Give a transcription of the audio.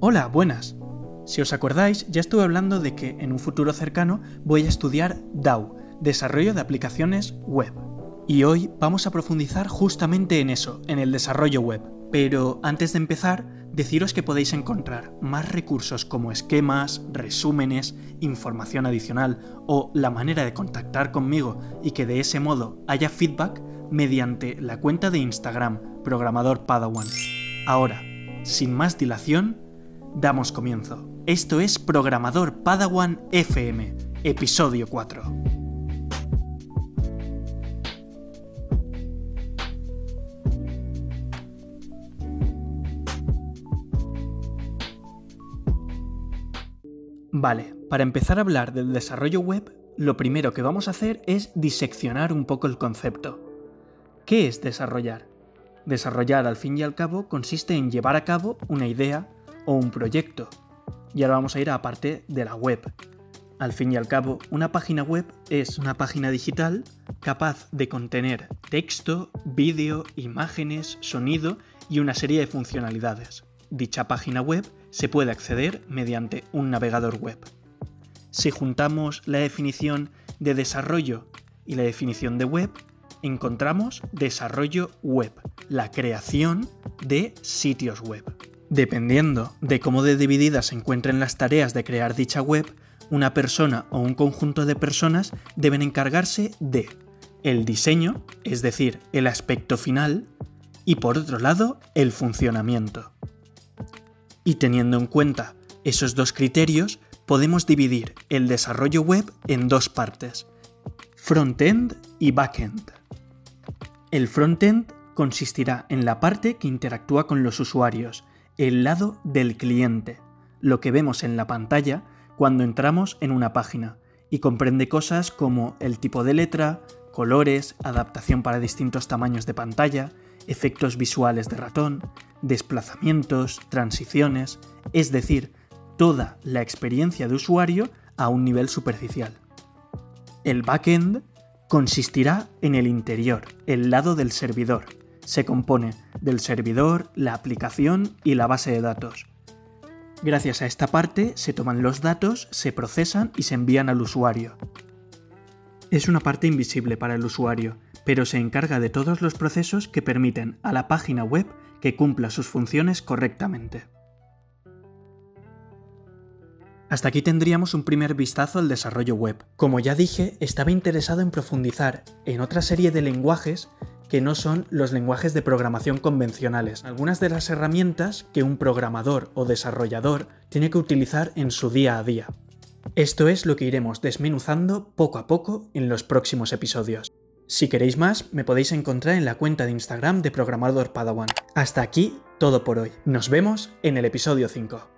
Hola, buenas. Si os acordáis, ya estuve hablando de que en un futuro cercano voy a estudiar DAO, Desarrollo de Aplicaciones Web. Y hoy vamos a profundizar justamente en eso, en el desarrollo web. Pero antes de empezar, deciros que podéis encontrar más recursos como esquemas, resúmenes, información adicional o la manera de contactar conmigo y que de ese modo haya feedback mediante la cuenta de Instagram, programador Padawan. Ahora, sin más dilación, damos comienzo. Esto es Programador Padawan FM, episodio 4. Vale, para empezar a hablar del desarrollo web, lo primero que vamos a hacer es diseccionar un poco el concepto. ¿Qué es desarrollar? Desarrollar, al fin y al cabo, consiste en llevar a cabo una idea o un proyecto. Y ahora vamos a ir a la parte de la web. Al fin y al cabo, una página web es una página digital capaz de contener texto, vídeo, imágenes, sonido y una serie de funcionalidades. Dicha página web se puede acceder mediante un navegador web. Si juntamos la definición de desarrollo y la definición de web, encontramos desarrollo web, la creación de sitios web. Dependiendo de cómo de divididas se encuentren las tareas de crear dicha web, una persona o un conjunto de personas deben encargarse de el diseño, es decir, el aspecto final, y por otro lado, el funcionamiento. Y teniendo en cuenta esos dos criterios, podemos dividir el desarrollo web en dos partes, front-end y back-end. El frontend consistirá en la parte que interactúa con los usuarios, el lado del cliente, lo que vemos en la pantalla cuando entramos en una página, y comprende cosas como el tipo de letra, colores, adaptación para distintos tamaños de pantalla, efectos visuales de ratón, desplazamientos, transiciones, es decir, toda la experiencia de usuario a un nivel superficial. El backend consistirá en el interior, el lado del servidor. Se compone del servidor, la aplicación y la base de datos. Gracias a esta parte se toman los datos, se procesan y se envían al usuario. Es una parte invisible para el usuario, pero se encarga de todos los procesos que permiten a la página web que cumpla sus funciones correctamente. Hasta aquí tendríamos un primer vistazo al desarrollo web. Como ya dije, estaba interesado en profundizar en otra serie de lenguajes que no son los lenguajes de programación convencionales, algunas de las herramientas que un programador o desarrollador tiene que utilizar en su día a día. Esto es lo que iremos desmenuzando poco a poco en los próximos episodios. Si queréis más, me podéis encontrar en la cuenta de Instagram de Programador Padawan. Hasta aquí todo por hoy. Nos vemos en el episodio 5.